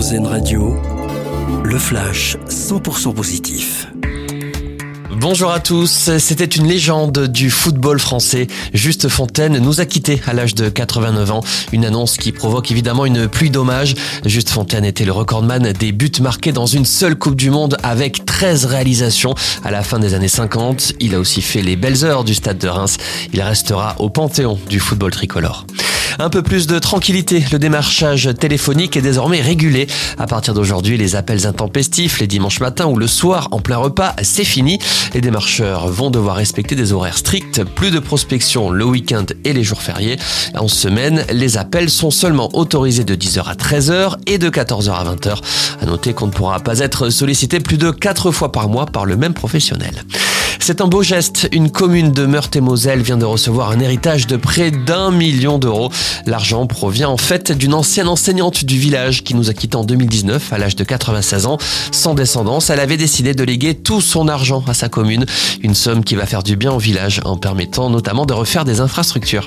Radio, le flash 100% positif. Bonjour à tous. C'était une légende du football français. Juste Fontaine nous a quittés à l'âge de 89 ans. Une annonce qui provoque évidemment une pluie d'hommages. Juste Fontaine était le recordman des buts marqués dans une seule Coupe du Monde avec 13 réalisations à la fin des années 50. Il a aussi fait les belles heures du stade de Reims. Il restera au panthéon du football tricolore. Un peu plus de tranquillité. Le démarchage téléphonique est désormais régulé. À partir d'aujourd'hui, les appels intempestifs les dimanches matins ou le soir en plein repas, c'est fini. Les démarcheurs vont devoir respecter des horaires stricts. Plus de prospection le week-end et les jours fériés. En semaine, les appels sont seulement autorisés de 10h à 13h et de 14h à 20h. À noter qu'on ne pourra pas être sollicité plus de 4 fois par mois par le même professionnel. C'est un beau geste. Une commune de Meurthe-et-Moselle vient de recevoir un héritage de près d'un million d'euros. L'argent provient en fait d'une ancienne enseignante du village qui nous a quittés en 2019 à l'âge de 96 ans. Sans descendance, elle avait décidé de léguer tout son argent à sa commune. Une somme qui va faire du bien au village en permettant notamment de refaire des infrastructures.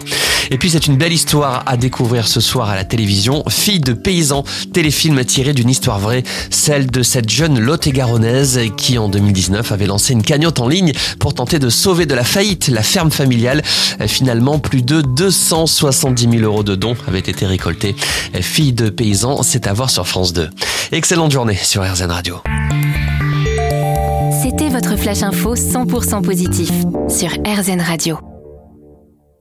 Et puis c'est une belle histoire à découvrir ce soir à la télévision. Fille de paysan, téléfilm tiré d'une histoire vraie, celle de cette jeune Lot-et-Garonnaise qui en 2019 avait lancé une cagnotte en ligne pour tenter de sauver de la faillite la ferme familiale. Finalement, plus de 270 000 euros de dons avaient été récoltés. Fille de paysan, c'est à voir sur France 2. Excellente journée sur RZN Radio. C'était votre flash info 100% positif sur RZN Radio.